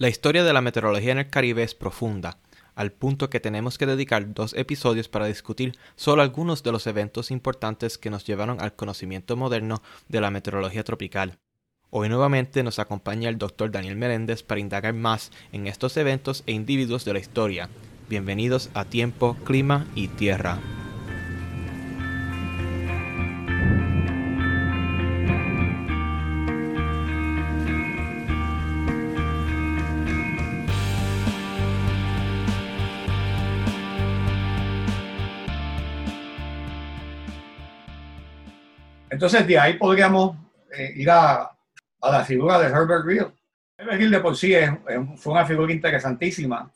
La historia de la meteorología en el Caribe es profunda, al punto que tenemos que dedicar dos episodios para discutir solo algunos de los eventos importantes que nos llevaron al conocimiento moderno de la meteorología tropical. Hoy nuevamente nos acompaña el doctor Daniel Meléndez para indagar más en estos eventos e individuos de la historia. Bienvenidos a Tiempo, Clima y Tierra. Entonces, de ahí podríamos eh, ir a, la figura de Herbert Real. Herbert Real de por sí fue una figura interesantísima.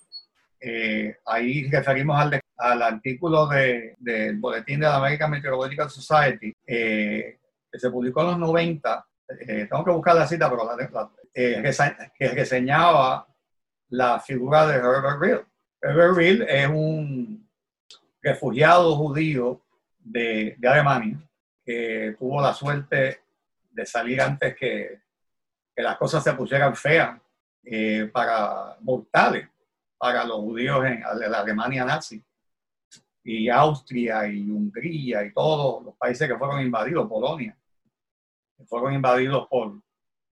Eh, ahí referimos al, al artículo del Boletín de la American Meteorological Society, eh, que se publicó en los 90. tengo que buscar la cita, pero la, que reseñaba la figura de Herbert Real. Herbert Real es un refugiado judío de, de Alemania que tuvo la suerte de salir antes que, que las cosas se pusieran feas eh, para mortales para los judíos en, la Alemania nazi y Austria y Hungría y todos los países que fueron invadidos, Polonia, que fueron invadidos por,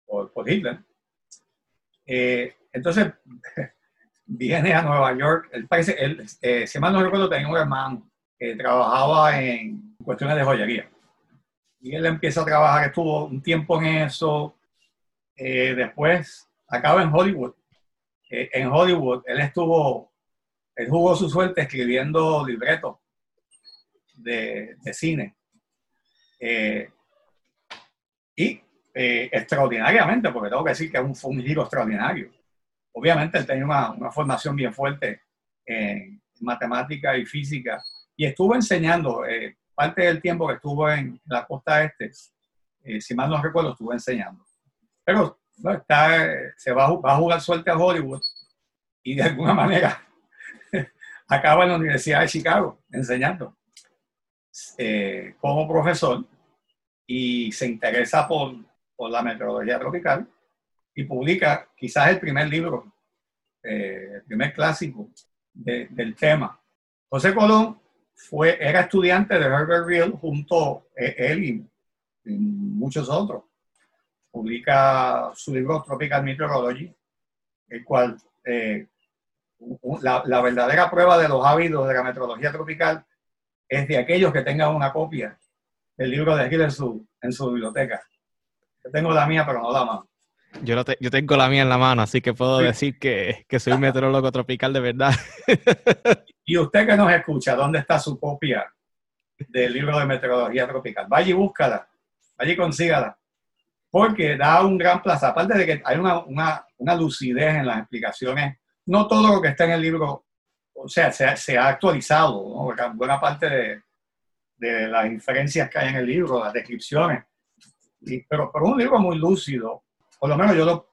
por, Hitler. Eh, entonces viene a Nueva York, el país, él, eh, si mal no recuerdo, tenía un hermano que trabajaba en cuestiones de joyería y él empieza a trabajar, estuvo un tiempo en eso, eh, después acaba en Hollywood. Eh, en Hollywood él estuvo, él jugó su suerte escribiendo libretos de, cine. Eh, y extraordinariamente, porque tengo que decir que fue un giro extraordinario. Obviamente él tenía una, una formación bien fuerte en matemática y física y estuvo enseñando parte del tiempo que estuvo en la costa este, eh, si mal no recuerdo, estuvo enseñando. Pero está, se va, a jugar suerte a Hollywood y de alguna manera acaba en la Universidad de Chicago enseñando eh, como profesor y se interesa por, por, la meteorología tropical y publica quizás el primer libro, eh, el primer clásico del tema. José Colón fue, era estudiante de Herbert Real junto a eh, él y, muchos otros. Publica su libro Tropical Meteorology, el cual eh, la, la, verdadera prueba de los hábitos de la meteorología tropical es de aquellos que tengan una copia del libro de Gil en su, en su biblioteca. Yo tengo la mía, pero no la mano. Yo, yo tengo la mía en la mano, así que puedo decir que, que soy un meteorólogo tropical de verdad. Y usted que nos escucha, ¿dónde está su copia del libro de meteorología tropical? Vaya y búscala, vaya y consígala. Porque da un gran plazo. Aparte de que hay una, una, una lucidez en las explicaciones, no todo lo que está en el libro, o sea, se, se ha actualizado, buena parte de, de, las inferencias que hay en el libro, las descripciones. Y, pero, pero un libro muy lúcido, por lo menos yo lo,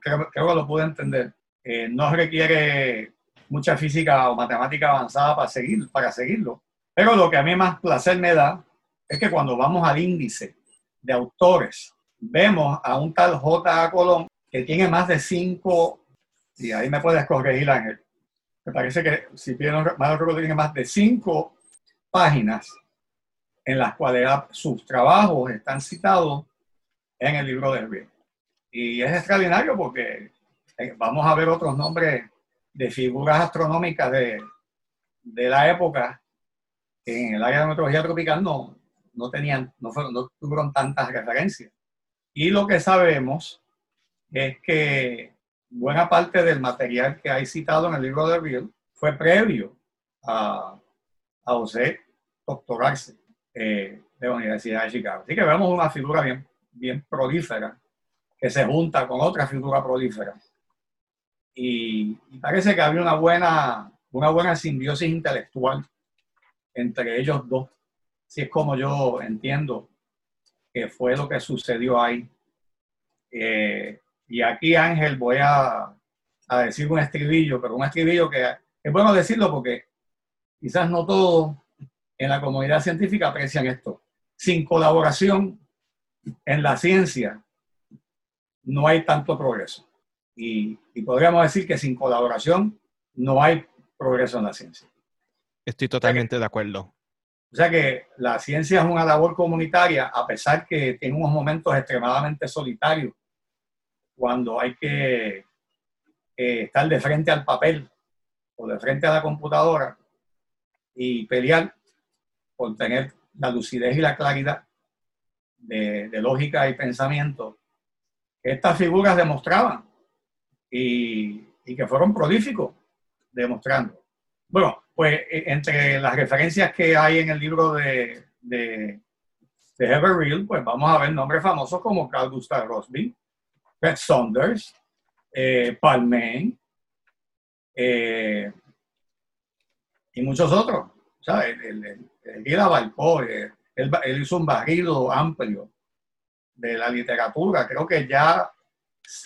creo, que lo pude entender. Eh, no requiere mucha física o matemática avanzada para, seguir, para seguirlo. Pero lo que a mí más placer me da es que cuando vamos al índice de autores, vemos a un tal J. Colón que tiene más de cinco, y ahí me puedes corregir, Ángel. Me parece que si bien más tiene más de cinco páginas en las cuales sus trabajos están citados en el libro de Riel. Y es extraordinario porque eh, vamos a ver otros nombres de figuras astronómicas de, de la época en el área de meteorología tropical no, no, tenían, no, fueron, no tuvieron tantas referencias. Y lo que sabemos es que buena parte del material que hay citado en el libro de Real fue previo a, a José doctorarse eh, de la Universidad de Chicago. Así que vemos una figura bien, bien prolífera que se junta con otra figura prolífera y, parece que había una buena, una buena simbiosis intelectual entre ellos dos. Si es como yo entiendo que fue lo que sucedió ahí. Eh, y aquí, Ángel, voy a, a, decir un estribillo, pero un estribillo que es bueno decirlo porque quizás no todos en la comunidad científica aprecian esto. Sin colaboración en la ciencia no hay tanto progreso. Y, y podríamos decir que sin colaboración no hay progreso en la ciencia. Estoy totalmente de acuerdo. O sea que la ciencia es una labor comunitaria, a pesar que tiene unos momentos extremadamente solitarios, cuando hay que eh, estar de frente al papel o de frente a la computadora y pelear por tener la lucidez y la claridad de, lógica y pensamiento que estas figuras demostraban y, y que fueron prolíficos demostrando. Bueno, pues eh, entre las referencias que hay en el libro de, de, de Herbert Real, pues vamos a ver nombres famosos como Carl Gustav Rosby, Fred Saunders, eh, Palmain eh, y muchos otros. ¿sabes? El, el, el, él, él, hizo un barrido amplio de la literatura. Creo que ya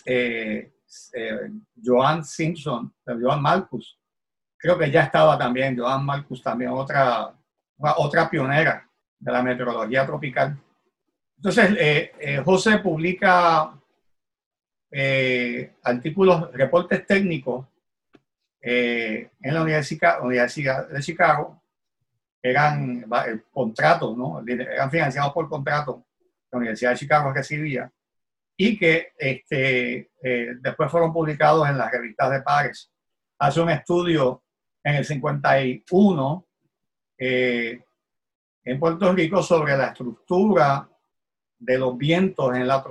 eh, eh Joan Simpson, Joan Marcus, creo que ya estaba también, Joan Marcus también, otra, otra pionera de la meteorología tropical. Entonces, eh, eh, José publica eh, artículos, reportes técnicos en la Universidad, Universidad de Chicago, eran contratos, ¿no? eran financiados por contrato la Universidad de Chicago recibía, y que este, después fueron publicados en las revistas de pares. Hace un estudio en el 51 eh, en Puerto Rico sobre la estructura de los vientos en la,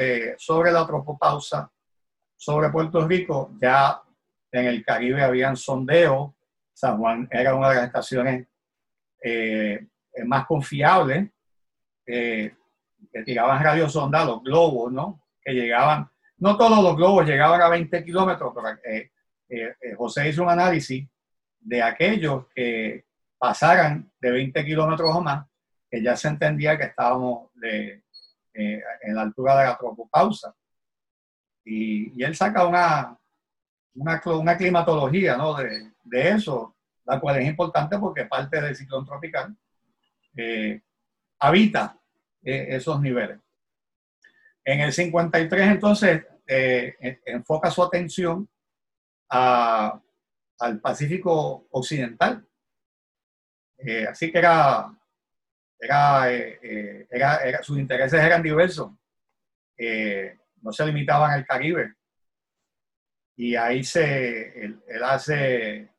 eh, sobre la tropopausa sobre Puerto Rico. Ya en el Caribe habían sondeos. San Juan era una de las estaciones eh, más confiables que tiraban radiosonda, los globos, ¿no? Que llegaban, no todos los globos llegaban a 20 kilómetros, pero José hizo un análisis de aquellos que pasaran de 20 kilómetros o más, que ya se entendía que estábamos de, eh, en la altura de la tropopausa. Y, y él saca una, una, una climatología ¿no? de, de, eso, la cual es importante porque parte del ciclón tropical eh, habita eh, esos niveles. En el 53 entonces enfoca su atención a al Pacífico Occidental. Eh, así que era, era, eh, era, sus intereses eran diversos. Eh, no se limitaban al Caribe. Y ahí se, él, hace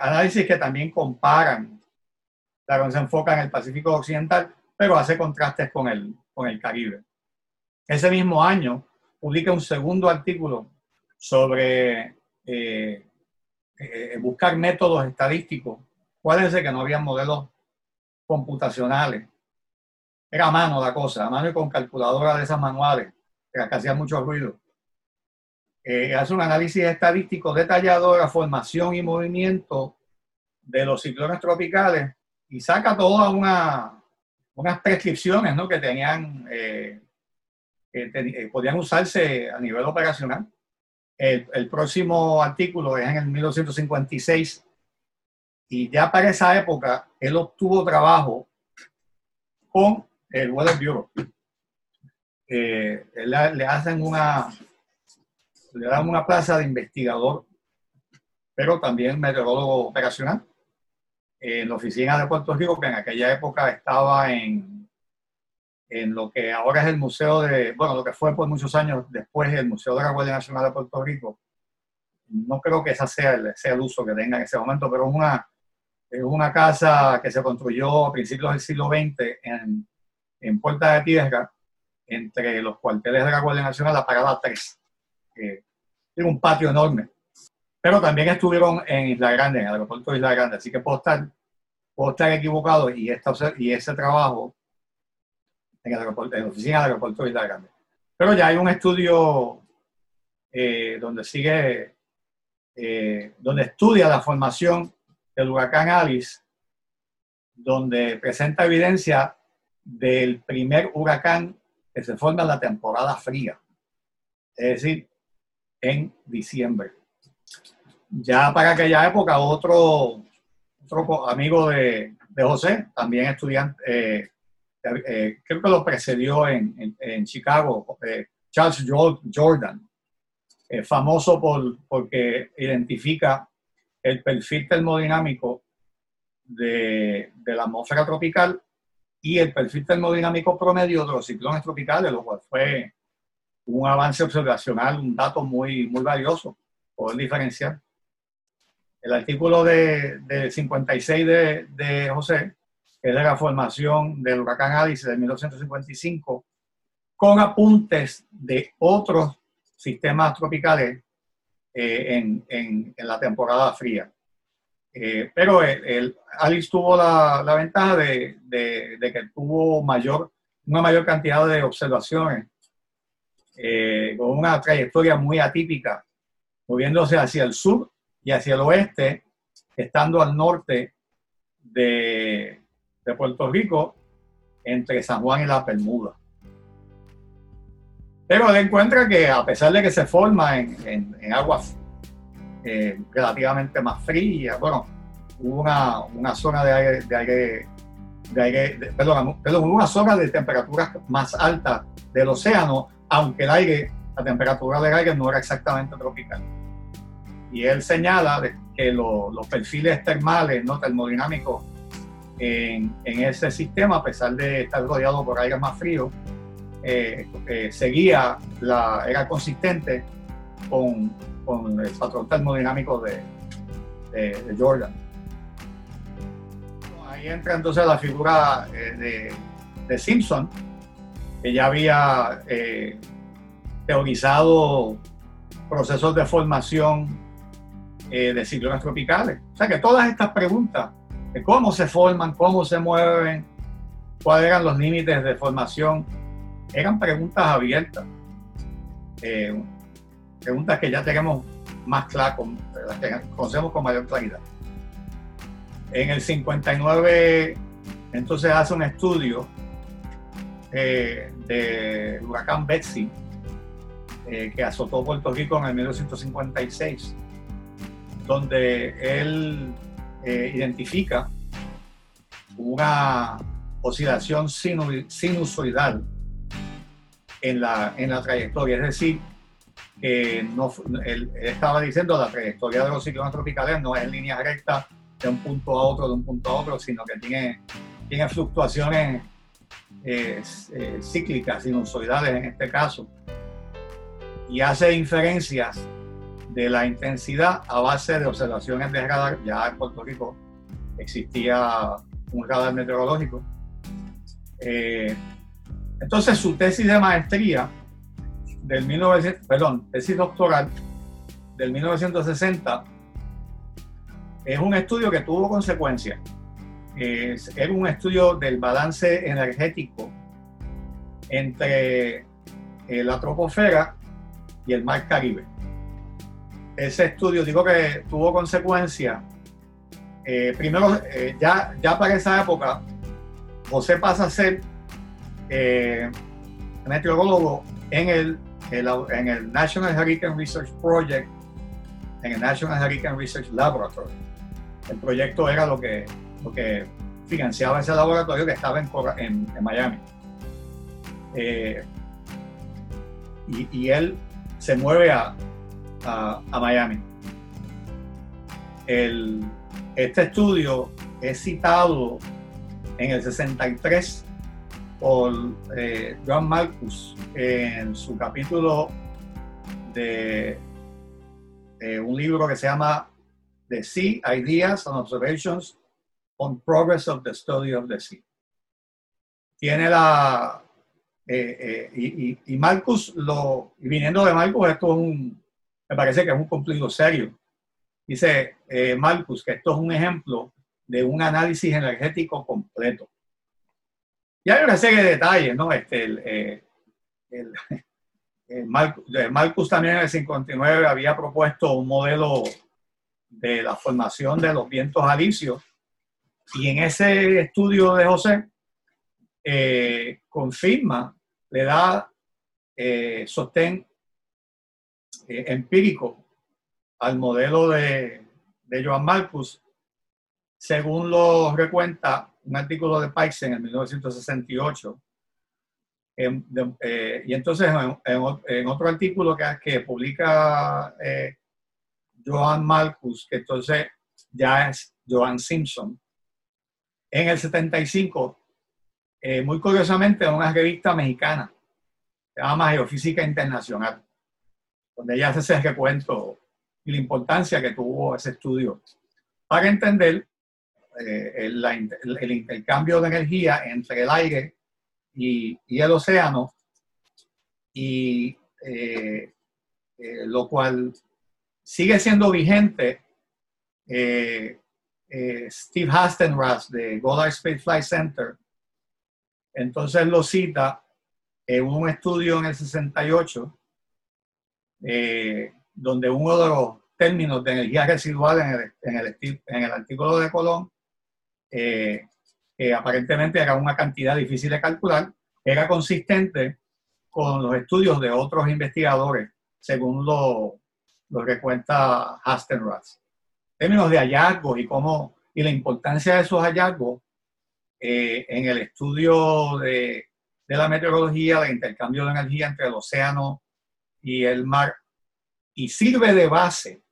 análisis que también comparan, claro, se enfoca en el Pacífico Occidental, pero hace contrastes con el, con el Caribe. Ese mismo año publica un segundo artículo sobre eh, eh, buscar métodos estadísticos. Acuérdense que no había modelos computacionales. Era a mano la cosa, a mano y con calculadora de esas manuales, que hacían mucho ruido. Eh, hace un análisis estadístico detallado de la formación y movimiento de los ciclones tropicales y saca todas una, unas prescripciones ¿no? que tenían, eh, que podían usarse a nivel operacional. El, próximo artículo es en el 1956 y ya para esa época él obtuvo trabajo con el Weather Bureau. Eh, le hacen una, le dan una plaza de investigador, pero también meteorólogo operacional en la oficina de Puerto Rico, que en aquella época estaba en en lo que ahora es el Museo de, bueno, lo que fue por muchos años después el Museo de la Guardia Nacional de Puerto Rico. No creo que ese sea el, sea el uso que tenga en ese momento, pero es una, es una casa que se construyó a principios del siglo XX en, en Puerta de Tierra, entre los cuarteles de la Guardia Nacional, la Parada 3. Eh, tiene un patio enorme. Pero también estuvieron en Isla Grande, en el aeropuerto de Isla Grande, así que puedo estar, puedo estar equivocado y, esta, y ese trabajo en, el en la oficina del aeropuerto de Isla Grande. Pero ya hay un estudio eh, donde sigue, eh, donde estudia la formación del huracán Alice, donde presenta evidencia del primer huracán que se forma en la temporada fría, es decir, en diciembre. Ya para aquella época, otro, otro amigo de, de José, también estudiante, eh, eh, creo que lo precedió en, en, Chicago, eh, Charles Jordan, famoso por, porque identifica el perfil termodinámico de, de, la atmósfera tropical y el perfil termodinámico promedio de los ciclones tropicales, lo cual fue un avance observacional, un dato muy, muy valioso, poder diferenciar. El artículo de, de 56 de, de José, es de la formación del huracán Alice de 1955, con apuntes de otros sistemas tropicales eh, en, en, la temporada fría. Eh, pero el, Alice tuvo la, la ventaja de, de, de, que tuvo mayor, una mayor cantidad de observaciones eh, con una trayectoria muy atípica, moviéndose hacia el sur y hacia el oeste, estando al norte de, de Puerto Rico, entre San Juan y la Bermuda. Pero él encuentra que a pesar de que se forma en, en, aguas eh, relativamente más frías, bueno, hubo una, una zona de aire, de aire perdón, perdón, una zona de temperaturas más altas del océano, aunque el aire, la temperatura del aire no era exactamente tropical. Y él señala que lo, los perfiles termales, no termodinámicos en, en, ese sistema, a pesar de estar rodeado por aire más frío, eh, eh, seguía, la, era consistente con, con, el patrón termodinámico de, de, de, Jordan. Ahí entra entonces la figura eh, de, de, Simpson, que ya había teorizado procesos de formación eh, de ciclones tropicales. O sea que todas estas preguntas de cómo se forman, cómo se mueven, cuáles eran los límites de formación, eran preguntas abiertas, eh, preguntas que ya tenemos más claras, las que conocemos con mayor claridad. En el 59, entonces hace un estudio eh, del huracán Betsy, eh, que azotó Puerto Rico en el 1956, donde él eh, identifica una oscilación sinusoidal en la, en la trayectoria. Es decir, que no, él, estaba diciendo la trayectoria de los ciclones tropicales no es en línea recta de un punto a otro, de un punto a otro, sino que tiene, tiene fluctuaciones eh, eh, cíclicas, sinusoidales en este caso, y hace inferencias de la intensidad a base de observaciones de radar. Ya en Puerto Rico existía un radar meteorológico. Eh, entonces su tesis de maestría del 1900, perdón, tesis doctoral del 1960 es un estudio que tuvo consecuencias. Es, era un estudio del balance energético entre la troposfera y el mar Caribe. Ese estudio, digo que tuvo consecuencias. Eh, primero, eh, ya, ya para esa época, José pasa a ser eh, meteorólogo en el, National Hurricane Research Project, en el National Hurricane Research Laboratory. El proyecto era lo que, lo que financiaba ese laboratorio que estaba en, en, Miami. Eh, y, él se mueve a, a, Miami. El, este estudio es citado en el 63 por eh, John Marcus en su capítulo de un libro que se llama The Sea, Ideas and Observations on Progress of the Study of the Sea. Tiene la... Eh, eh y, y, Marcus, lo, y viniendo de Marcus, esto es un, me parece que es un cumplido serio. Dice eh, Marcus que esto es un ejemplo de un análisis energético completo y hay una serie de detalles, ¿no? Este, el, eh, el, el Marcus, también en el 59 había propuesto un modelo de la formación de los vientos alisios y en ese estudio de José eh, confirma, le da eh, sostén eh, empírico al modelo de, de Joan Marcus, según lo recuenta un artículo de Pikes en 1968, y entonces en, otro artículo que, que publica Joan Marcus, que entonces ya es Joan Simpson, en el 75, muy curiosamente, en una revista mexicana, se llama Geofísica Internacional, donde ella hace ese recuento y la importancia que tuvo ese estudio para entender eh, el, intercambio de energía entre el aire y, el océano, y eh, eh, lo cual sigue siendo vigente. Steve Hastenrath de Goddard Space Flight Center, entonces lo cita en un estudio en el 68, donde uno de los términos de energía residual en el, en el, en artículo de Colón, eh, que aparentemente era una cantidad difícil de calcular, era consistente con los estudios de otros investigadores, según lo, lo que cuenta Hastenrath. Términos de hallazgos y cómo y la importancia de esos hallazgos eh, en el estudio de, de la meteorología, del intercambio de energía entre el océano y el mar, y sirve de base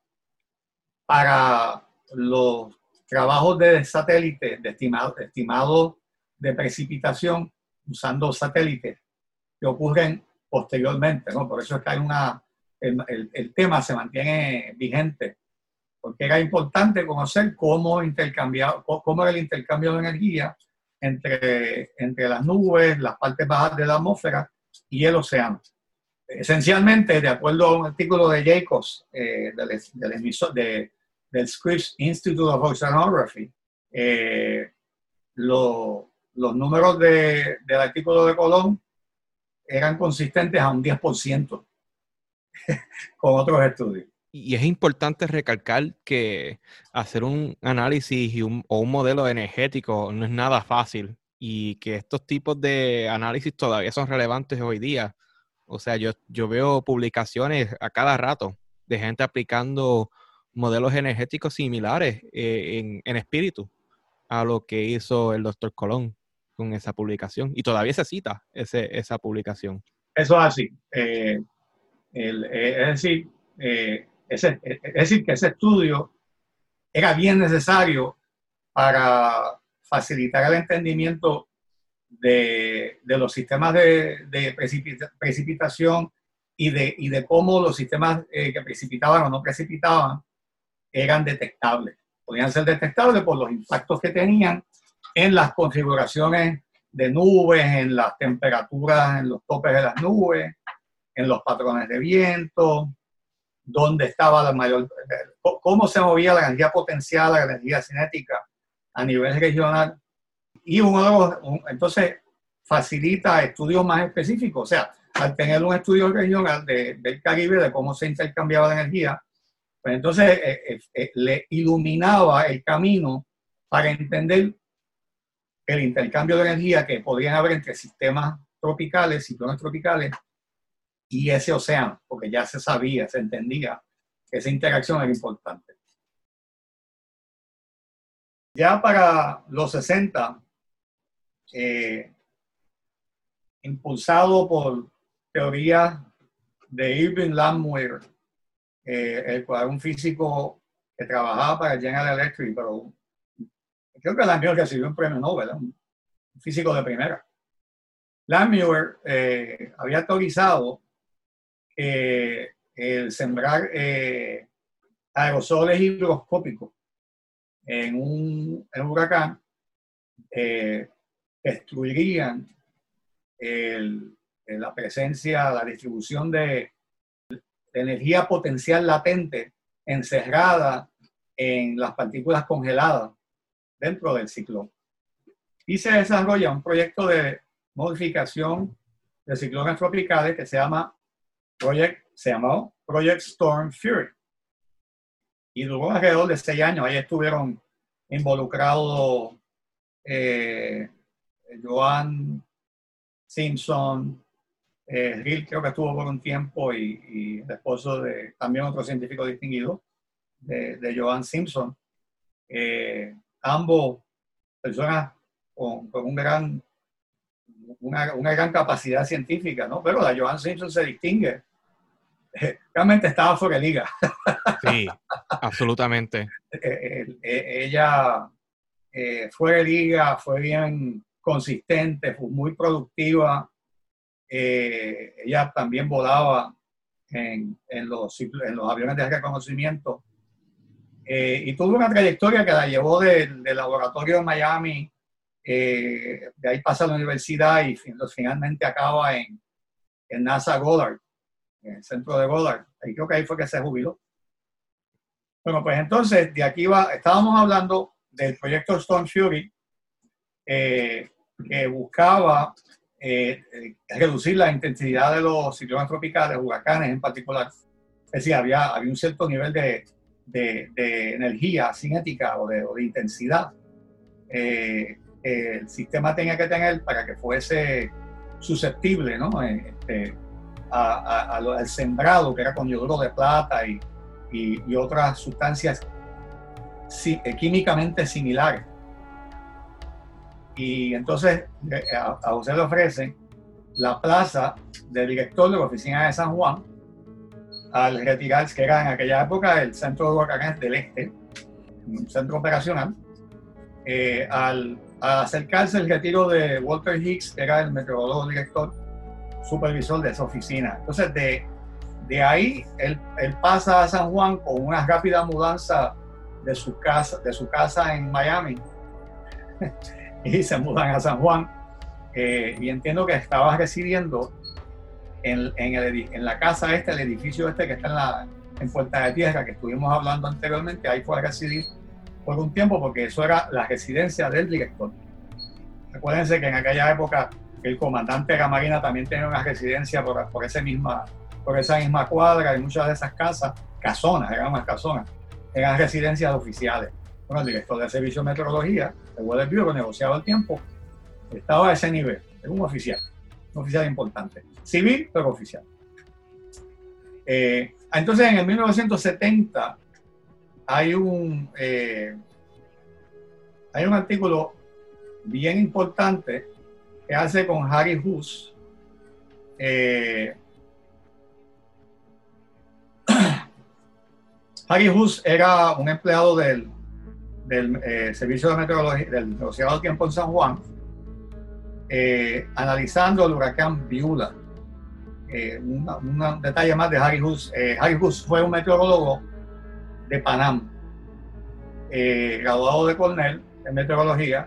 para los trabajos de satélite, de estimado, estimado de precipitación usando satélites que ocurren posteriormente, ¿no? Por eso es que hay una, el, el, tema se mantiene vigente, porque era importante conocer cómo, cómo era el intercambio de energía entre, entre las nubes, las partes bajas de la atmósfera y el océano. Esencialmente, de acuerdo a un artículo de Jacobs, eh, del, del, de, del Scripps Institute of Oceanography, eh, los números de, del artículo de Colón eran consistentes a un 10% con otros estudios. Y es importante recalcar que hacer un análisis o un modelo energético no es nada fácil y que estos tipos de análisis todavía son relevantes hoy día. O sea, yo, yo veo publicaciones a cada rato de gente aplicando modelos energéticos similares eh, en, espíritu a lo que hizo el doctor Colón con esa publicación. Y todavía se cita ese, esa publicación. Eso es así. Eh, eh, es, decir, es decir, que ese estudio era bien necesario para facilitar el entendimiento de, los sistemas de, de precipitación y de, y de cómo los sistemas que precipitaban o no precipitaban eran detectables. Podían ser detectables por los impactos que tenían en las configuraciones de nubes, en las temperaturas, en los topes de las nubes, en los patrones de viento, dónde estaba la mayor, cómo se movía la energía potencial, la energía cinética a nivel regional. Y uno de los, entonces facilita estudios más específicos, o sea, al tener un estudio regional de, del Caribe de cómo se intercambiaba la energía, pues entonces eh, eh, eh, le iluminaba el camino para entender el intercambio de energía que podían haber entre sistemas tropicales, ciclones tropicales y ese océano, porque ya se sabía, se entendía que esa interacción era importante. Ya para los 60, impulsado por teorías de Irving Landwehr eh, el cual un físico que trabajaba para General Electric, pero creo que Landmuir recibió un premio Nobel, un físico de primera. Landmuir eh, había autorizado el sembrar eh, aerosoles higroscópicos en un huracán destruirían la presencia, la distribución de energía potencial latente encerrada en las partículas congeladas dentro del ciclón. Y se desarrolla un proyecto de modificación de ciclones tropicales que se llama Project, se llamó Project Storm Fury. Y duró alrededor de seis años. Ahí estuvieron involucrados eh, Joan Simpson, eh, creo que estuvo por un tiempo y, el esposo de también otro científico distinguido, de, de Joan Simpson. Eh, ambos personas con, un gran una, una, gran capacidad científica, ¿no? Pero la Joan Simpson se distingue. Realmente estaba fuera de liga. Sí, absolutamente. ella fue de liga, fue bien consistente, muy productiva. ella también volaba en, en, los, en los aviones de reconocimiento eh, y tuvo una trayectoria que la llevó del, laboratorio de Miami, eh, de ahí pasa a la universidad y finalmente acaba en, en, NASA Goddard, en el centro de Goddard. Y creo que ahí fue que se jubiló. Bueno, pues entonces de aquí va, estábamos hablando del proyecto Stone Fury, eh, que buscaba reducir la intensidad de los ciclones tropicales, huracanes en particular. Es decir, había, había un cierto nivel de, de, energía cinética o de, intensidad eh, el sistema tenía que tener para que fuese susceptible ¿no? Eh, este, al sembrado que era con yoduro de plata y, y, otras sustancias eh, químicamente similares. Y entonces a, a usted le ofrecen la plaza del director de la oficina de San Juan al retirarse, que era en aquella época el centro de huracanes del este, un centro operacional, eh, al, acercarse el retiro de Walter Hicks, que era el meteorólogo director, supervisor de esa oficina. Entonces, de, de ahí, él, él, pasa a San Juan con una rápida mudanza de su casa, de su casa en Miami y se mudan a San Juan. Eh, y entiendo que estaba residiendo en, en, la casa este, el edificio este que está en, la, en Puerta de Tierra, que estuvimos hablando anteriormente, ahí fue a residir por un tiempo porque eso era la residencia del director. Recuérdense que en aquella época el comandante de la Marina también tenía una residencia por, por, ese misma, por esa misma cuadra y muchas de esas casas, casonas, eran más casonas, eran residencias oficiales. Bueno, el director de servicio de meteorología, el Weather Bureau, negociaba el tiempo, estaba a ese nivel, era un oficial, un oficial importante civil, pero oficial. Eh, entonces, en el 1970 hay un, eh, hay un artículo bien importante que hace con Harry Hus. Eh, Harry Hus era un empleado del, del Servicio de Meteorología del Negociado del Tiempo en San Juan, analizando el huracán Viula eh, un detalle más de Harry Hus. Eh, Harry Hus fue un meteorólogo de Panamá, eh, graduado de Cornell en meteorología.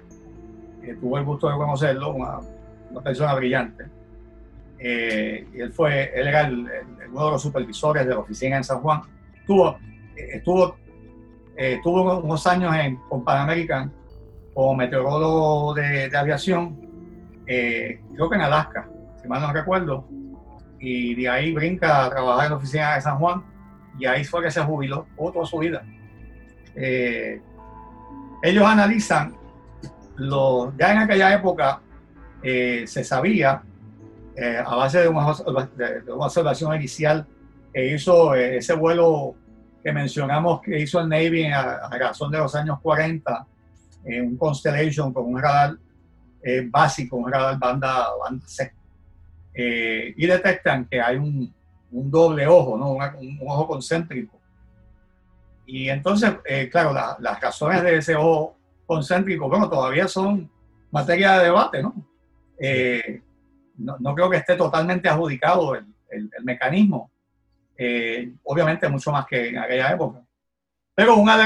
tuvo el gusto de conocerlo, una, persona brillante. y él, fue, él era el, uno de los supervisores de la oficina en San Juan. Tuvo, estuvo, tuvo unos años en, con Pan American como meteorólogo de, aviación, creo que en Alaska, si mal no recuerdo y de ahí brinca a trabajar en la oficina de San Juan y ahí fue que se jubiló toda su vida. Eh, ellos analizan, lo, ya en aquella época eh, se sabía, eh, a base de una, de una, observación inicial que hizo ese vuelo que mencionamos que hizo el Navy a, razón de los años 40, un Constellation con un radar básico, un radar banda, banda C eh, y detectan que hay un, un doble ojo, ¿no? un, ojo concéntrico. Y entonces, eh, claro, las razones de ese ojo concéntrico, bueno, todavía son materia de debate, ¿no? Eh, no, no, creo que esté totalmente adjudicado el, el, mecanismo, obviamente mucho más que en aquella época. Pero una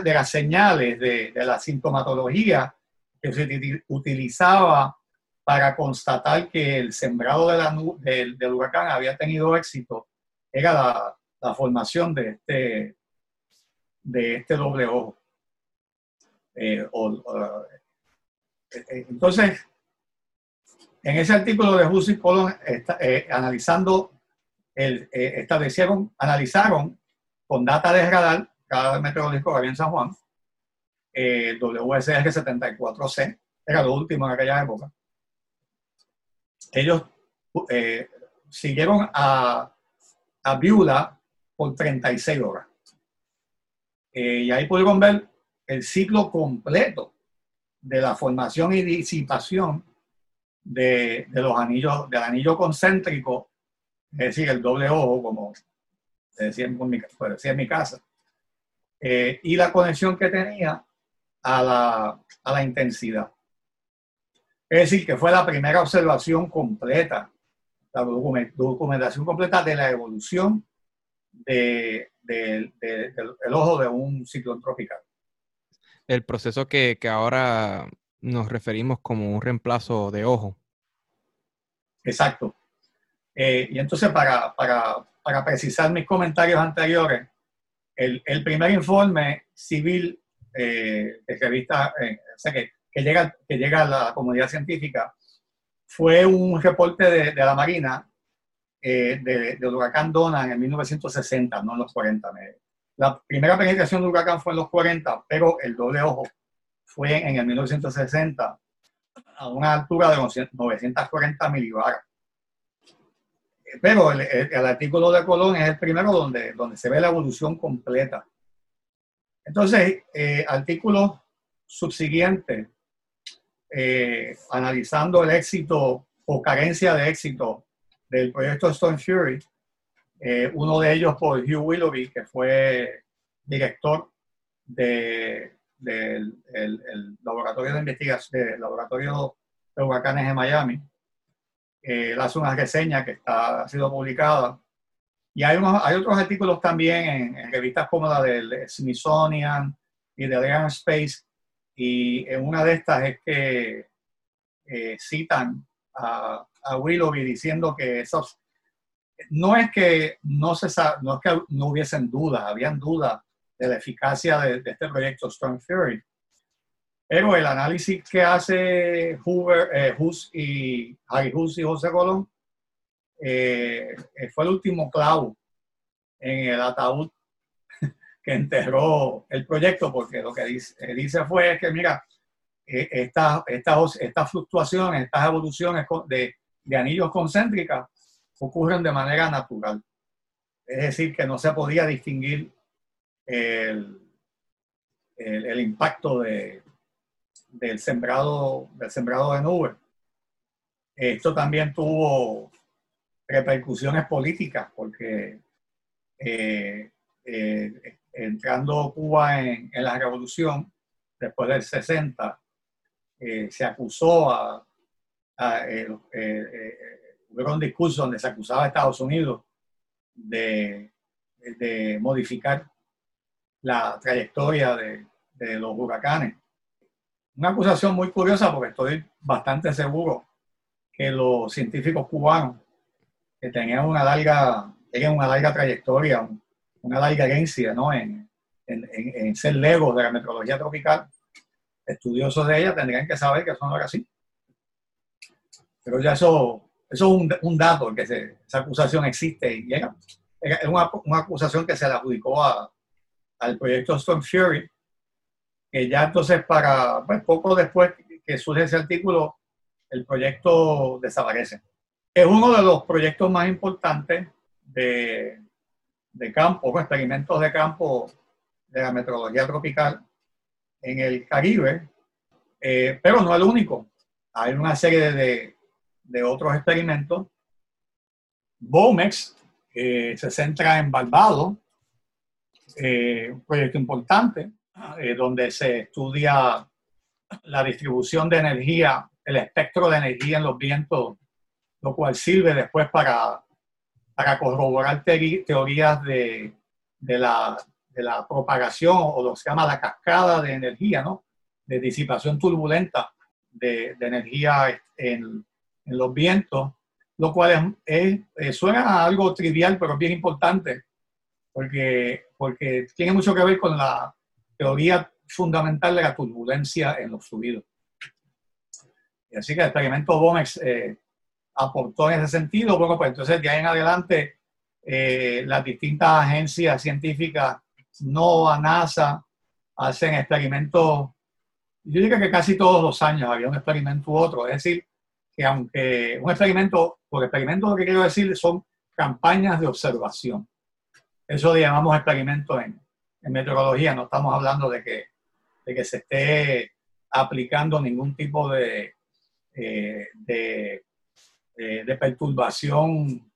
de las, señales de, la sintomatología que se utilizaba para constatar que el sembrado del, huracán había tenido éxito era la, formación de este, de este doble ojo. Eh, eh, entonces, en ese artículo de Hussey Colon, eh, analizando, el, establecieron, analizaron con data de radar, cada meteorológico que había en San Juan, el WSR 74C, era lo último en aquella época, ellos eh, siguieron a, a Viula por 36 horas. Eh, y ahí pudieron ver el ciclo completo de la formación y disipación de, los anillos, del anillo concéntrico, es decir, el doble ojo, como decía en mi, decía en mi casa, eh, y la conexión que tenía a la, a la intensidad. Es decir, que fue la primera observación completa, la documentación completa de la evolución de, del ojo de un ciclón tropical. El proceso que, que ahora nos referimos como un reemplazo de ojo. Exacto. Eh, y entonces, para, para, para, precisar mis comentarios anteriores, el, el primer informe civil eh, de revista, eh, o sea, que, llega, que llega a la comunidad científica fue un reporte de, de la Marina eh, de, del huracán Dona en 1960, no en los 40. La primera penetración del huracán fue en los 40, pero el doble ojo fue en el 1960 a una altura de 940 milibaras. Pero el, artículo de Colón es el primero donde, donde se ve la evolución completa. Entonces, eh, artículo subsiguiente, eh, analizando el éxito o carencia de éxito del proyecto Stone Fury, eh, uno de ellos por Hugh Willoughby, que fue director de, del laboratorio de investigación, del laboratorio de huracanes de Miami. Eh, él hace una reseña que está, ha sido publicada. Y hay, unos, hay otros artículos también en, revistas como la del Smithsonian y de Air Space. Y en una de estas es que eh, citan a, a, Willoughby diciendo que esos, no es que no, se, no es que no hubiesen dudas, habían dudas de la eficacia de, este proyecto Storm Fury. Pero el análisis que hace Hoover, eh, Hus y Hus y José Colón eh, fue el último clavo en el ataúd que enterró el proyecto, porque lo que dice, dice fue que, mira, eh, estas esta, fluctuaciones, estas evoluciones de, de anillos concéntricas ocurren de manera natural. Es decir, que no se podía distinguir el, el, impacto de, del, sembrado, del sembrado de nubes. Esto también tuvo repercusiones políticas porque eh, eh, entrando Cuba en, en, la revolución, después del 60, eh, se acusó a, a un discurso donde se acusaba a Estados Unidos de, de modificar la trayectoria de, de, los huracanes. Una acusación muy curiosa porque estoy bastante seguro que los científicos cubanos que tenían una larga, tenían una larga trayectoria, una larga herencia ¿no? en, en, en, ser legos de la meteorología tropical, estudiosos de ella tendrían que saber que eso no era así. Pero ya eso, eso es un, un dato, que esa acusación existe y era, es una, una acusación que se le adjudicó a, al proyecto Storm Fury, que ya entonces para, pues poco después que surge ese artículo, el proyecto desaparece. Es uno de los proyectos más importantes de, de campo, experimentos de campo de la meteorología tropical en el Caribe, eh, pero no el único. Hay una serie de, de otros experimentos. BOMEX eh, se centra en Barbados, eh, un proyecto importante eh, donde se estudia la distribución de energía, el espectro de energía en los vientos, lo cual sirve después para, para corroborar teorías de, de, la, de, la, propagación o lo que se llama la cascada de energía, ¿no? de disipación turbulenta de, de energía en, en, los vientos, lo cual es, eh, suena a algo trivial, pero es bien importante porque, porque tiene mucho que ver con la teoría fundamental de la turbulencia en los fluidos. Y así que el experimento Bomex eh, aportó en ese sentido. Bueno, pues entonces de ahí en adelante eh, las distintas agencias científicas, NOAA, NASA, hacen experimentos, yo diría que casi todos los años había un experimento u otro. Es decir, que aunque un experimento, por experimento lo que quiero decir son campañas de observación. Eso le llamamos experimentos en, en meteorología, no estamos hablando de que, de que se esté aplicando ningún tipo de, de, de, perturbación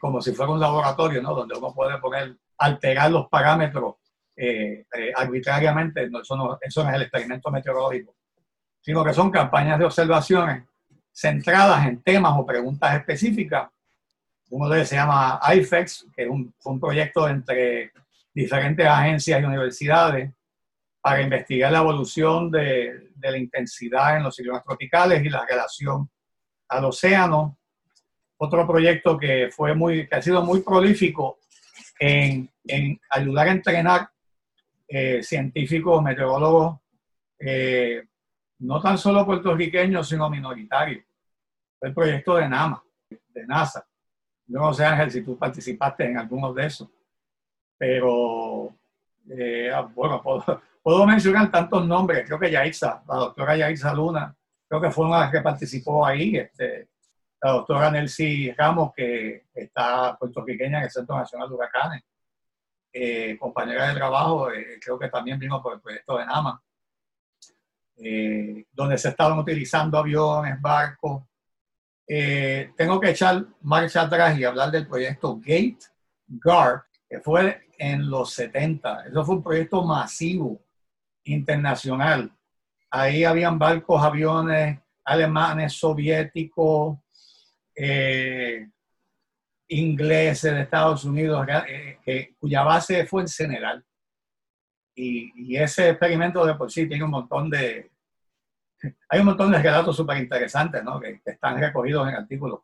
como si fuera un laboratorio, ¿no? Donde uno puede poner, alterar los parámetros arbitrariamente. eso, no, eso no es el experimento meteorológico, sino que son campañas de observaciones centradas en temas o preguntas específicas. Uno de ellos se llama IFEX, que es un, un proyecto entre diferentes agencias y universidades para investigar la evolución de, de la intensidad en los ciclones tropicales y la relación al océano. Otro proyecto que, fue muy, que ha sido muy prolífico en, ayudar a entrenar eh, científicos, meteorólogos, eh, no tan solo puertorriqueños, sino minoritarios. El proyecto de NAMA, de NASA. Yo no sé, Ángel, si tú participaste en algunos de esos, pero eh, ah, bueno, puedo, mencionar tantos nombres. Creo que Yaitza, la doctora Yaitza Luna, creo que fue una que participó ahí. Este, la doctora Nelcy Ramos, que está puertorriqueña en el Centro Nacional de Huracanes. Eh, compañera de trabajo, eh, creo que también vino por el proyecto de NAMA, donde se estaban utilizando aviones, barcos, eh, tengo que echar marcha atrás y hablar del proyecto Gate Guard, que fue en los 70. Eso fue un proyecto masivo, internacional. Ahí habían barcos, aviones alemanes, soviéticos, eh, ingleses de Estados Unidos, eh, cuya base fue en Senegal. y, ese experimento de por sí tiene un montón de, hay un montón de relatos súper interesantes ¿no? que, están recogidos en artículos.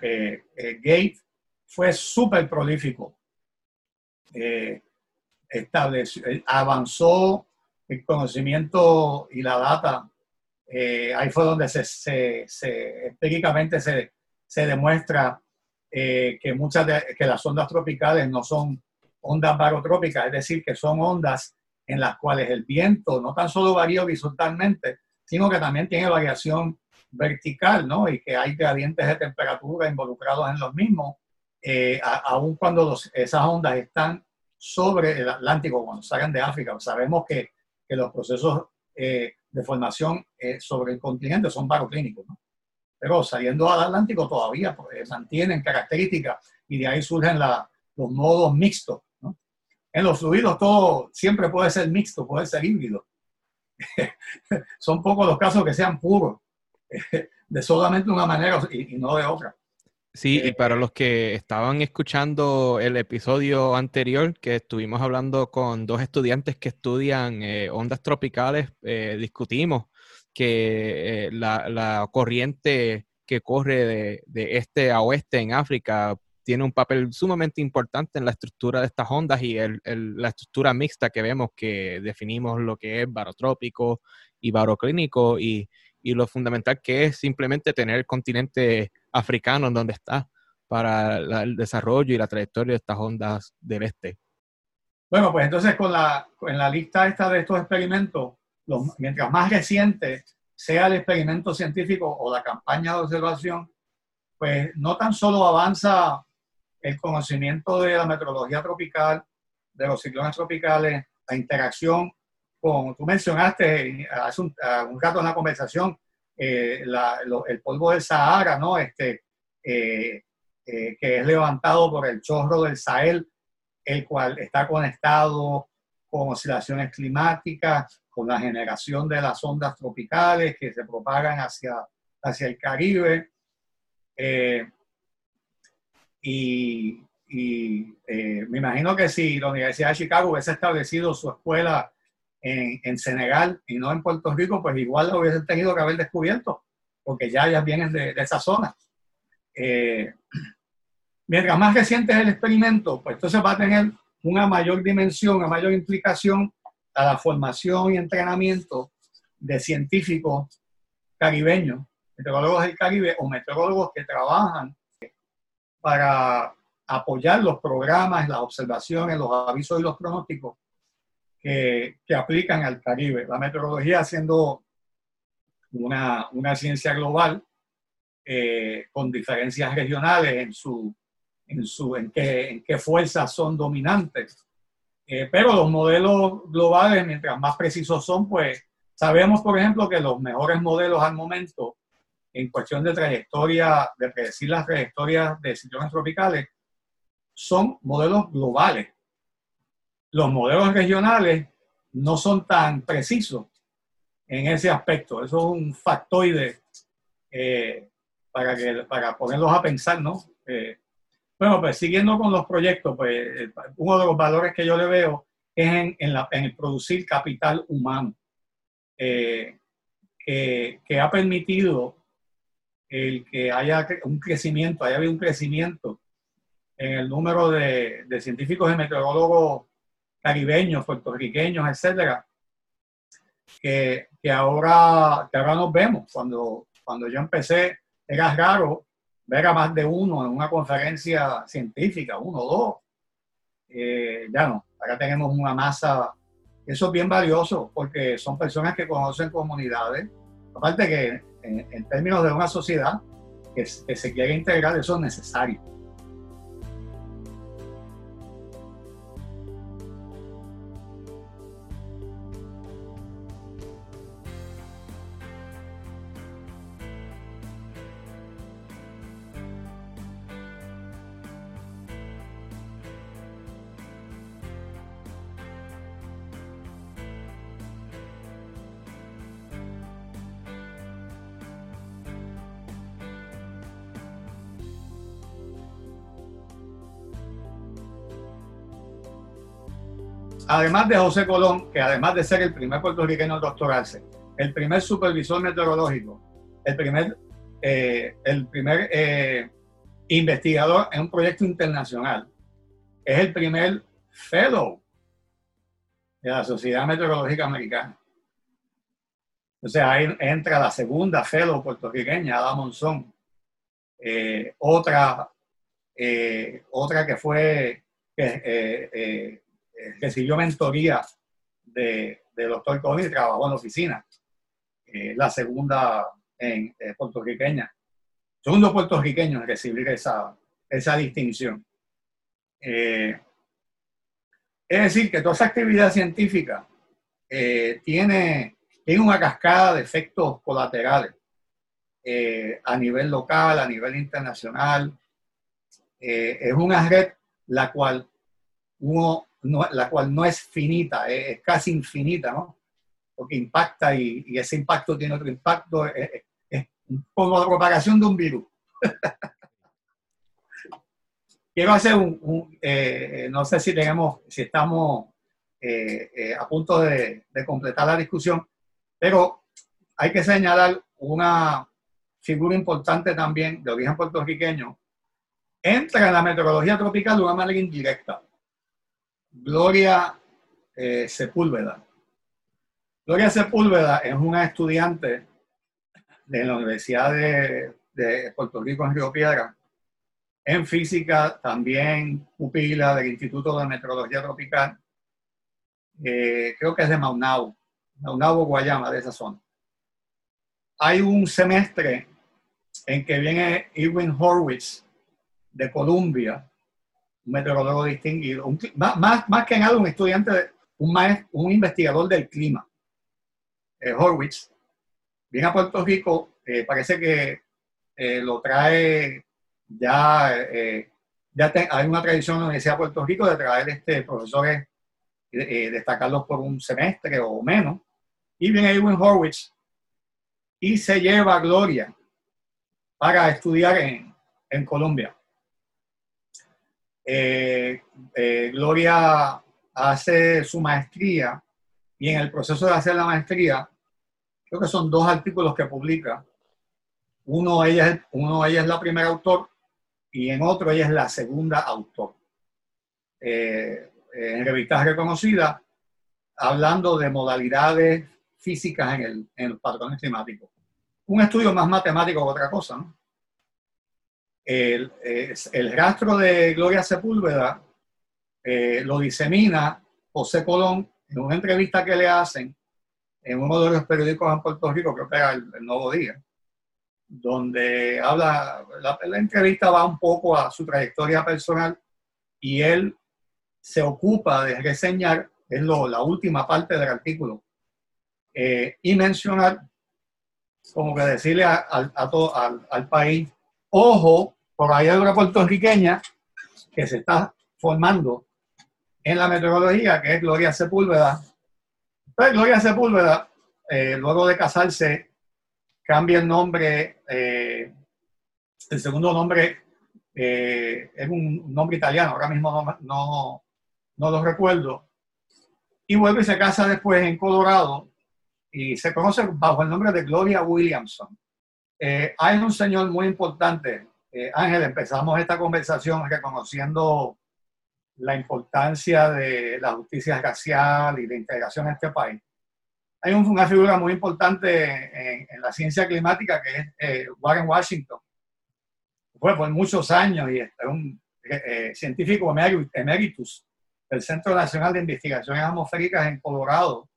Eh, Gate fue súper prolífico. Eh, estableció, avanzó el conocimiento y la data. ahí fue donde se, se, se empíricamente se, se demuestra que muchas que las ondas tropicales no son ondas barotrópicas, es decir, que son ondas en las cuales el viento no tan solo varía horizontalmente, sino que también tiene variación vertical, ¿no? Y que hay gradientes de temperatura involucrados en los mismos, eh, aun cuando esas ondas están sobre el Atlántico, cuando salgan de África. Sabemos que, que los procesos eh, de formación eh, sobre el continente son baroclínicos, ¿no? Pero saliendo al Atlántico todavía pues, mantienen características y de ahí surgen los modos mixtos en los fluidos todo siempre puede ser mixto, puede ser híbrido. Son pocos los casos que sean puros, de solamente una manera y, no de otra. Sí, y para los que estaban escuchando el episodio anterior, que estuvimos hablando con dos estudiantes que estudian eh, ondas tropicales, eh, discutimos que eh, la, corriente que corre de, de, este a oeste en África tiene un papel sumamente importante en la estructura de estas ondas y el, la estructura mixta que vemos que definimos lo que es barotrópico y baroclínico y, y lo fundamental que es simplemente tener el continente africano en donde está para el desarrollo y la trayectoria de estas ondas del este. Bueno, pues entonces con la, en la lista esta de estos experimentos, los, mientras más reciente sea el experimento científico o la campaña de observación, pues no tan solo avanza el conocimiento de la meteorología tropical, de los ciclones tropicales, la interacción tú mencionaste hace un, rato en la conversación, eh, el polvo del Sahara, ¿no? Este, eh, eh, que es levantado por el chorro del Sahel, el cual está conectado con oscilaciones climáticas, con la generación de las ondas tropicales que se propagan hacia, hacia el Caribe. Y, eh, me imagino que si la Universidad de Chicago hubiese establecido su escuela en, en, Senegal y no en Puerto Rico, pues igual lo hubiesen tenido que haber descubierto, porque ya ellas vienen de, esa zona. Eh, mientras más reciente es el experimento, pues entonces va a tener una mayor dimensión, una mayor implicación a la formación y entrenamiento de científicos caribeños, meteorólogos del Caribe o meteorólogos que trabajan para apoyar los programas, las observaciones, los avisos y los pronósticos que, que aplican al Caribe. La meteorología siendo una, una ciencia global eh, con diferencias regionales en, su, en, su, en, qué, en qué fuerzas son dominantes. Eh, pero los modelos globales, mientras más precisos son, pues Sabemos, por ejemplo, que los mejores modelos al momento en cuestión de trayectoria, de predecir las trayectorias de ciclones tropicales, son modelos globales. Los modelos regionales no son tan precisos en ese aspecto. Eso es un factoide eh, para, que, para ponerlos a pensar, ¿no? Eh, bueno, pues siguiendo con los proyectos, pues uno de los valores que yo le veo es en, en, el producir capital humano, eh, que, ha permitido el que haya un crecimiento, haya habido un crecimiento en el número de, de científicos y meteorólogos caribeños, puertorriqueños, etcétera, que, que, ahora, que ahora nos vemos. Cuando, cuando yo empecé, era raro ver a más de uno en una conferencia científica, uno o dos. Eh, ya no, acá tenemos una masa. Eso es bien valioso porque son personas que conocen comunidades. Aparte que en, términos de una sociedad que, que se quiere integrar, eso es necesario. Además de José Colón, que además de ser el primer puertorriqueño en doctorarse, el primer supervisor meteorológico, el primer, eh, el primer eh, investigador en un proyecto internacional, es el primer fellow de la Sociedad Meteorológica Americana. O sea, ahí entra la segunda fellow puertorriqueña, Ada Monzón. Eh, otra, otra que fue eh, recibió mentoría de, doctor Colón y trabajó en la oficina. Eh, la segunda en eh, puertorriqueña. Segundo puertorriqueño en recibir esa, esa distinción. es decir, que toda esa actividad científica tiene, tiene una cascada de efectos colaterales a nivel local, a nivel internacional. es una red la cual uno la cual no es finita, es, casi infinita, ¿no? Porque impacta y, ese impacto tiene otro impacto, es, como la propagación de un virus. Quiero hacer un, eh, no sé si tenemos, si estamos eh, eh, a punto de, de completar la discusión, pero hay que señalar una figura importante también de origen puertorriqueño, entra en la meteorología tropical de una manera indirecta. Gloria eh, Sepúlveda. Gloria Sepúlveda es una estudiante de la Universidad de, Puerto Rico en Río Piedra, en física, también pupila del Instituto de Meteorología Tropical, eh, creo que es de Maunau, Maunau, Guayama, de esa zona. Hay un semestre en que viene Irwin Horwitz de Columbia un meteorólogo distinguido, más, más, que nada un estudiante, un, maestro, un investigador del clima, eh, Horwitz, viene a Puerto Rico, eh, parece que eh, lo trae ya, ya hay una tradición en la Universidad de Puerto Rico de traer este, profesores, destacarlos por un semestre o menos, y viene Edwin Horwitz y se lleva a Gloria para estudiar en, en Colombia. Eh, eh, Gloria hace su maestría y en el proceso de hacer la maestría, creo que son dos artículos que publica. Uno ella, es, uno ella es la primera autor y en otro ella es la segunda autor. Eh, en revistas reconocidas, hablando de modalidades físicas en, el, en los patrones climáticos. Un estudio más matemático que otra cosa, ¿no? El, el rastro de Gloria Sepúlveda eh, lo disemina José Colón en una entrevista que le hacen en uno de los periódicos en Puerto Rico, creo que era el, Nuevo Día, donde habla, la, entrevista va un poco a su trayectoria personal y él se ocupa de reseñar, es lo, la última parte del artículo, eh, y mencionar, como que decirle a, a todo, al, al, país, ojo, por ahí hay una puertorriqueña que se está formando en la meteorología, que es Gloria Sepúlveda. Pues Gloria Sepúlveda, eh, luego de casarse, cambia el nombre, eh, el segundo nombre es un nombre italiano, ahora mismo no, no, no lo recuerdo, y vuelve y se casa después en Colorado y se conoce bajo el nombre de Gloria Williamson. Eh, hay un señor muy importante, eh, Ángel, empezamos esta conversación reconociendo la importancia de la justicia racial y de integración en este país. Hay una figura muy importante en, la ciencia climática que es eh, Warren Washington. Fue por muchos años y es un científico emeritus del Centro Nacional de Investigaciones Atmosféricas en Colorado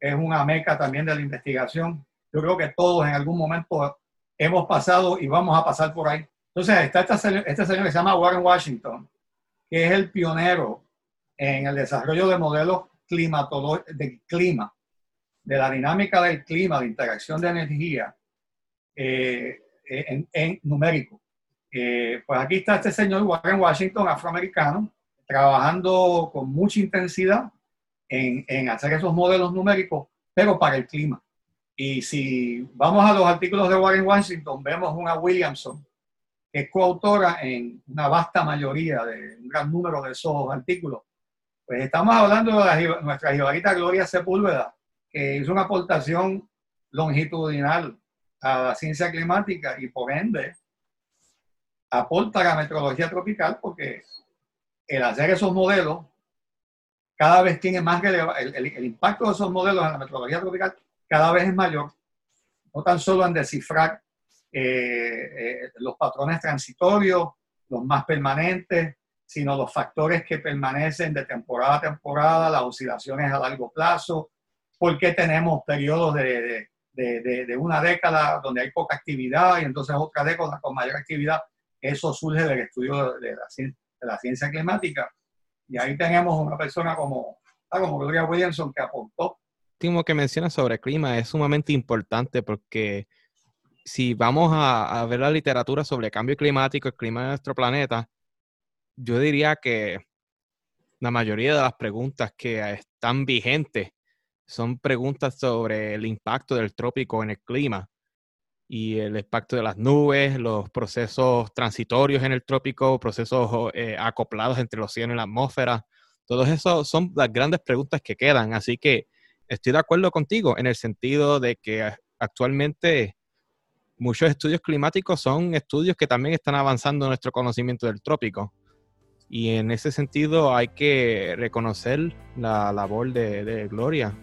es una meca también de la investigación. Yo creo que todos en algún momento hemos pasado y vamos a pasar por ahí. Entonces, está este, este señor que se llama Warren Washington, que es el pionero en el desarrollo de modelos de clima, de la dinámica del clima, de interacción de energía eh, en, numérico. Eh, pues aquí está este señor Warren Washington, afroamericano, trabajando con mucha intensidad en, hacer esos modelos numéricos, pero para el clima. Y si vamos a los artículos de Warren Washington, vemos una Williamson, es coautora en una vasta mayoría, de un gran número de esos artículos. Pues estamos hablando de nuestra jibarita Gloria Sepúlveda, que hizo una aportación longitudinal a la ciencia climática y por ende aporta a la meteorología tropical porque el hacer esos modelos cada vez tiene más que el, el, impacto de esos modelos en la metodología tropical cada vez es mayor, no tan solo en descifrar eh, eh, los patrones transitorios, los más permanentes, sino los factores que permanecen de temporada a temporada, las oscilaciones a largo plazo, por qué tenemos periodos de, de, de, una década donde hay poca actividad y entonces otra década con mayor actividad. Eso surge del estudio de la, de la ciencia climática y ahí tenemos una persona como, ah, como Gloria Williamson que aportó. Último que menciona sobre clima es sumamente importante porque si vamos a, ver la literatura sobre cambio climático, el clima de nuestro planeta, yo diría que la mayoría de las preguntas que están vigentes son preguntas sobre el impacto del trópico en el clima y el impacto de las nubes, los procesos transitorios en el trópico, procesos eh, acoplados entre los cielos y la atmósfera. Todo eso son las grandes preguntas que quedan. Así que estoy de acuerdo contigo en el sentido de que actualmente muchos estudios climáticos son estudios que también están avanzando nuestro conocimiento del trópico. Y en ese sentido hay que reconocer la labor de, de Gloria.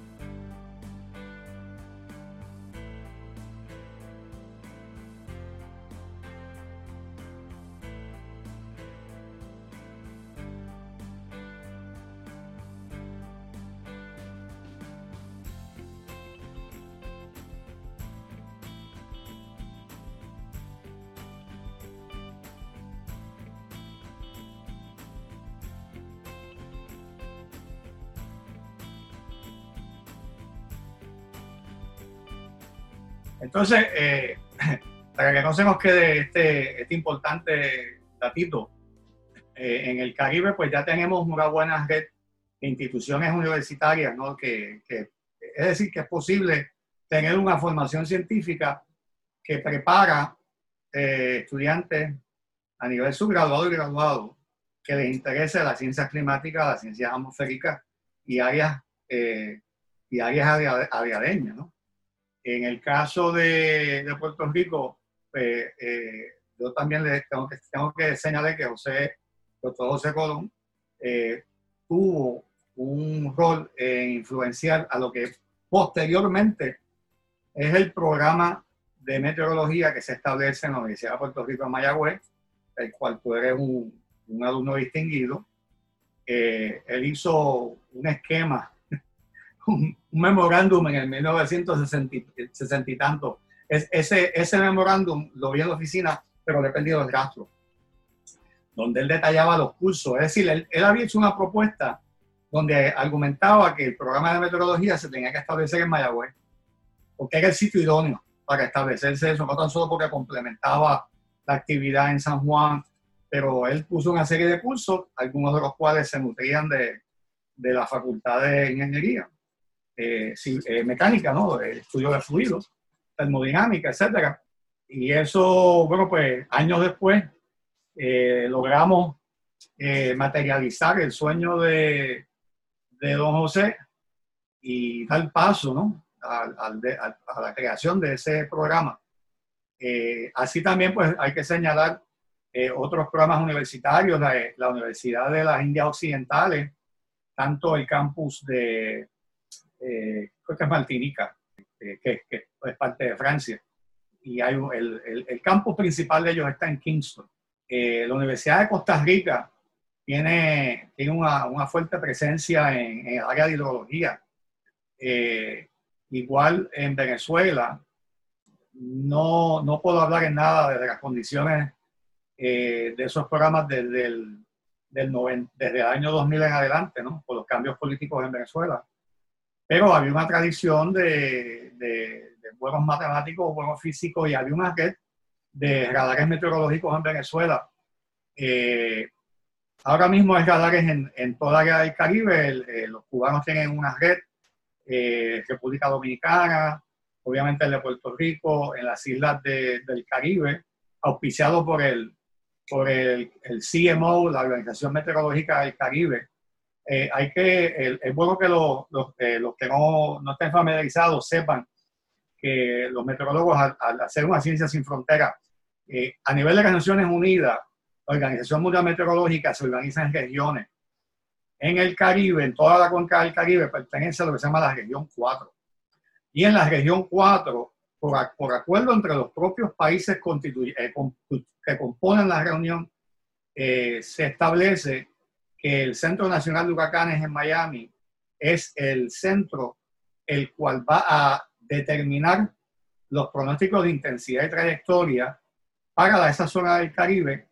Entonces, eh, para que no se nos quede este, este importante datito, eh, en el Caribe pues ya tenemos una buena red de instituciones universitarias, ¿no? Que, es decir, que es posible tener una formación científica que prepara eh, estudiantes a nivel subgraduado y graduado que les interese las ciencias climáticas, las ciencias atmosféricas y áreas, y áreas adiadeñas, ¿no? En el caso de, Puerto Rico, pues, eh, yo también les tengo que, tengo que señalar que José, doctor José Colón, eh, tuvo un rol en influenciar a lo que posteriormente es el programa de meteorología que se establece en la Universidad de Puerto Rico en Mayagüez, el cual tú eres un, alumno distinguido. Eh, él hizo un esquema un, memorándum en el 1960 y tanto. Es, ese, ese memorándum lo vi en la oficina, pero le he perdido el rastro, donde él detallaba los cursos. Es decir, él, él había hecho una propuesta donde argumentaba que el programa de meteorología se tenía que establecer en Mayagüez. porque era el sitio idóneo para establecerse eso, no tan solo porque complementaba la actividad en San Juan, pero él puso una serie de cursos, algunos de los cuales se nutrían de, de la Facultad de Ingeniería, eh, eh, mecánica, ¿no? Estudio de fluidos, termodinámica, etcétera. Y eso, bueno, pues años después eh, logramos materializar el sueño de, de don José y dar paso, ¿no? a la creación de ese programa. así también, pues hay que señalar otros programas universitarios, la, la Universidad de las Indias Occidentales, tanto el campus de, eh, creo que es Martinica, eh, que, es parte de Francia, y el, el, campus principal de ellos está en Kingston. Eh, la Universidad de Costa Rica tiene, una, fuerte presencia en, el área de hidrología. igual en Venezuela, no, puedo hablar en nada de las condiciones de esos programas desde el del desde el año 2000 en adelante, ¿no? por los cambios políticos en Venezuela. Pero había una tradición de, de, buenos matemáticos, buenos físicos y había una red de radares meteorológicos en Venezuela. Eh, ahora mismo hay radares en, en toda la área del Caribe. Eh, los cubanos tienen una red, eh, República Dominicana, obviamente el de Puerto Rico, en las islas del Caribe, auspiciado por el, por el, el, CMO, la Organización Meteorológica del Caribe. Eh, hay que, es bueno que los, eh, los, que no, no, estén familiarizados sepan que los meteorólogos, al, hacer una ciencia sin fronteras, eh, a nivel de las Naciones Unidas, la Organización Mundial Meteorológica se organiza en regiones. En el Caribe, en toda la cuenca del Caribe, pertenece a lo que se llama la región 4. Y en la región 4 por, acuerdo entre los propios países eh, que componen la reunión, eh, se establece el Centro Nacional de Huracanes en Miami es el centro el cual va a determinar los pronósticos de intensidad y trayectoria para esa zona del Caribe,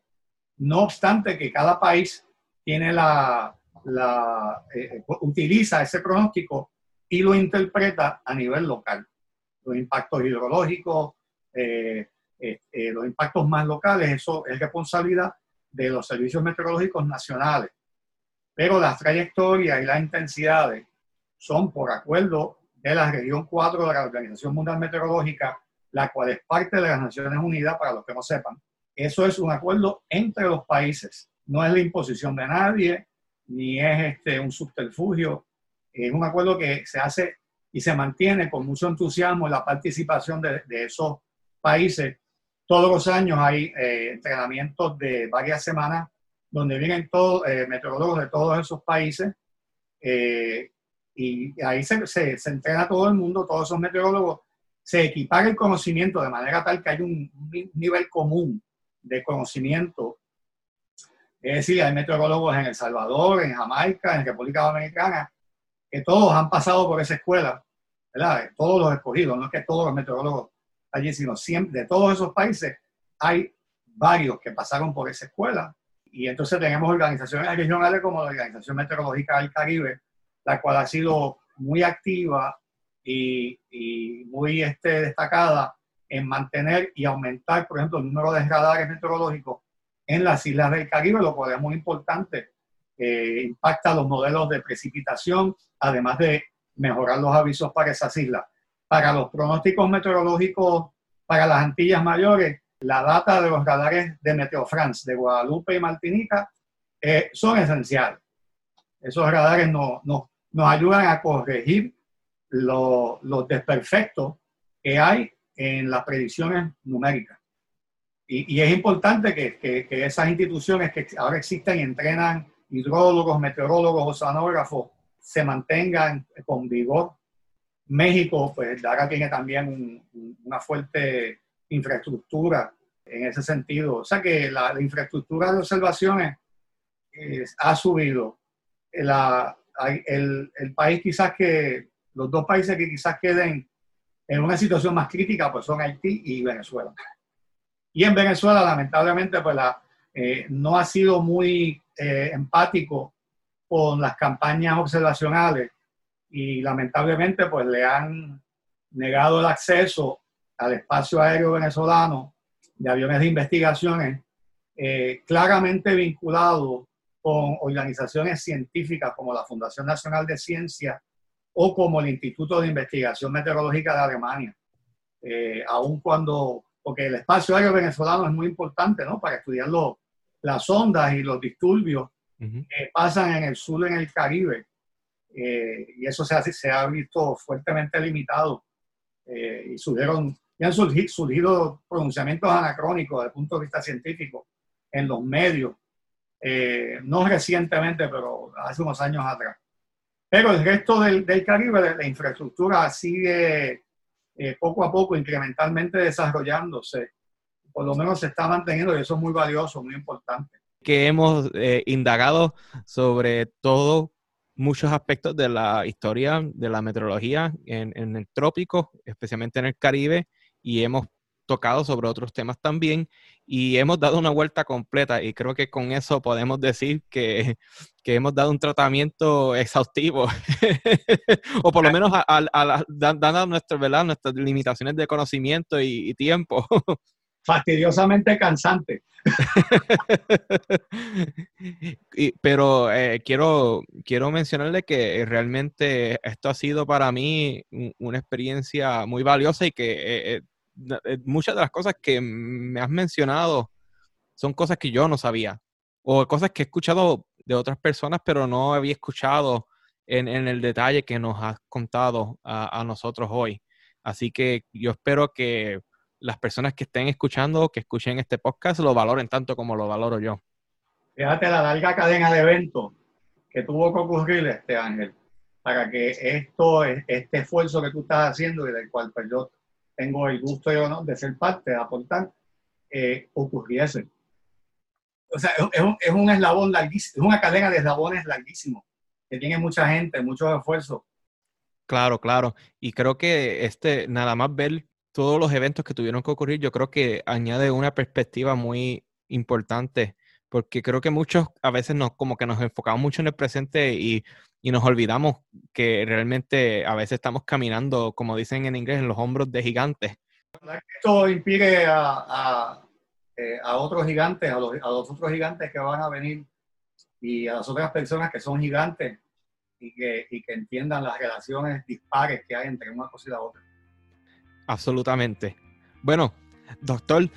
no obstante que cada país tiene la, eh, utiliza ese pronóstico y lo interpreta a nivel local los impactos hidrológicos, eh, eh, eh, los impactos más locales, eso es responsabilidad de los servicios meteorológicos nacionales. Pero las trayectorias y las intensidades son por acuerdo de la región 4 de la Organización Mundial Meteorológica, la cual es parte de las Naciones Unidas, para los que no sepan. Eso es un acuerdo entre los países, no es la imposición de nadie, ni es este, un subterfugio, es un acuerdo que se hace y se mantiene con mucho entusiasmo la participación de, esos países. Todos los años hay eh, entrenamientos de varias semanas donde vienen todos eh, meteorólogos de todos esos países eh, y ahí se, se, se, entrena todo el mundo, todos esos meteorólogos, se equipan el conocimiento de manera tal que hay un, un nivel común de conocimiento. Es decir, hay meteorólogos en El Salvador, en Jamaica, en República Dominicana, que todos han pasado por esa escuela, ¿verdad? Todos los escogidos, no es que todos los meteorólogos allí, sino siempre, de todos esos países hay varios que pasaron por esa escuela. Y entonces tenemos organizaciones regionales como la Organización Meteorológica del Caribe, la cual ha sido muy activa y, y muy este, destacada en mantener y aumentar, por ejemplo, el número de radares meteorológicos en las islas del Caribe, lo cual es muy importante impacta los modelos de precipitación, además de mejorar los avisos para esas islas. Para los pronósticos meteorológicos para las Antillas Mayores, la data de los radares de Meteo France de Guadalupe y Martinica eh, son esenciales. Esos radares no, no, nos ayudan a corregir los desperfectos que hay en las predicciones numéricas. Y, y es importante que, que, que, esas instituciones que ahora existen y entrenan hidrólogos, meteorólogos, oceanógrafos se mantengan con vigor. México, pues ahora tiene también una fuerte infraestructura en ese sentido. O sea que la, infraestructura de observaciones eh, ha subido. La, el, el, país quizás que, los dos países que quizás queden en una situación más crítica, pues son Haití y Venezuela. Y en Venezuela, lamentablemente, pues la, eh, no ha sido muy eh, empático con las campañas observacionales y lamentablemente pues le han, negado el acceso al espacio aéreo venezolano de aviones de investigaciones, eh, claramente vinculado con organizaciones científicas como la Fundación Nacional de Ciencia o como el Instituto de Investigación Meteorológica de Alemania. Eh, aun cuando, porque el espacio aéreo venezolano es muy importante, ¿no? Para estudiar las ondas y los disturbios que pasan en el sur, en el Caribe. Eh, y eso se ha, se ha visto fuertemente limitado. Eh, y surgieron, y han surgido, surgido, pronunciamientos anacrónicos desde el punto de vista científico en los medios, eh, no recientemente, pero hace unos años atrás. Pero el resto del, del Caribe, la infraestructura sigue poco a poco, incrementalmente desarrollándose. Por lo menos se está manteniendo y eso es muy valioso, muy importante. Que hemos indagado sobre todo muchos aspectos de la historia de la meteorología en, el trópico, especialmente en el Caribe, y hemos tocado sobre otros temas también y hemos dado una vuelta completa y creo que con eso podemos decir que, hemos dado un tratamiento exhaustivo o por lo menos a, dando nuestras, nuestras limitaciones de conocimiento y tiempo. fastidiosamente cansante. pero eh, quiero, quiero mencionarle que realmente esto ha sido para mí una experiencia muy valiosa y que eh, eh, muchas de las cosas que me has mencionado son cosas que yo no sabía o cosas que he escuchado de otras personas, pero no había escuchado en, el detalle que nos has contado a nosotros hoy. Así que yo espero que las personas que estén escuchando, que escuchen este podcast, lo valoren tanto como lo valoro yo. Fíjate la larga cadena de eventos que tuvo que ocurrir, este Ángel, para que esto, este esfuerzo que tú estás haciendo y del cual pues, yo tengo el gusto y honor de ser parte, de aportar, eh, ocurriese. O sea, es un, es un eslabón larguísimo, es una cadena de eslabones larguísimo, que tiene mucha gente, muchos esfuerzos. Claro, claro. Y creo que este, nada más ver todos los eventos que tuvieron que ocurrir, yo creo que añade una perspectiva muy importante, porque creo que muchos a veces nos, como que nos enfocamos mucho en el presente y, y nos olvidamos que realmente a veces estamos caminando, como dicen en inglés, en los hombros de gigantes. Esto impide a, a, eh, a otros gigantes, a los, a los otros gigantes que van a venir y a las otras personas que son gigantes y que, y que entiendan las relaciones dispares que hay entre una cosa y la otra. Absolutamente. Bueno, doctor,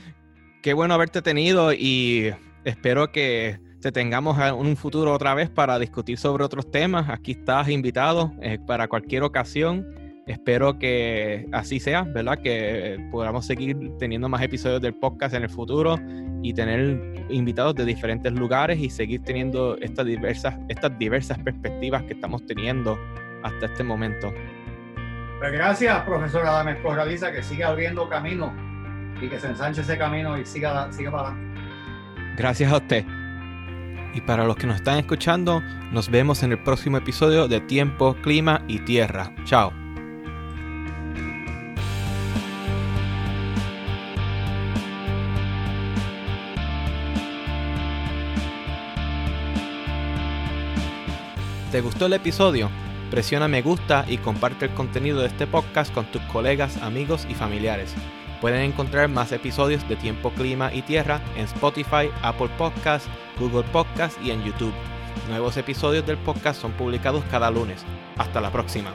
qué bueno haberte tenido y espero que te tengamos en un futuro otra vez para discutir sobre otros temas. Aquí estás invitado eh, para cualquier ocasión. Espero que así sea, ¿verdad? Que podamos seguir teniendo más episodios del podcast en el futuro y tener invitados de diferentes lugares y seguir teniendo estas diversas, estas diversas perspectivas que estamos teniendo hasta este momento. Pues gracias, profesora Adames Corraliza, que siga abriendo camino y que se ensanche ese camino y siga, siga para adelante. Gracias a usted. Y para los que nos están escuchando, nos vemos en el próximo episodio de Tiempo, Clima y Tierra. Chao. ¿Te gustó el episodio? Presiona me gusta y comparte el contenido de este podcast con tus colegas, amigos y familiares. Pueden encontrar más episodios de Tiempo, Clima y Tierra en Spotify, Apple Podcasts, Google Podcasts y en YouTube. Nuevos episodios del podcast son publicados cada lunes. Hasta la próxima.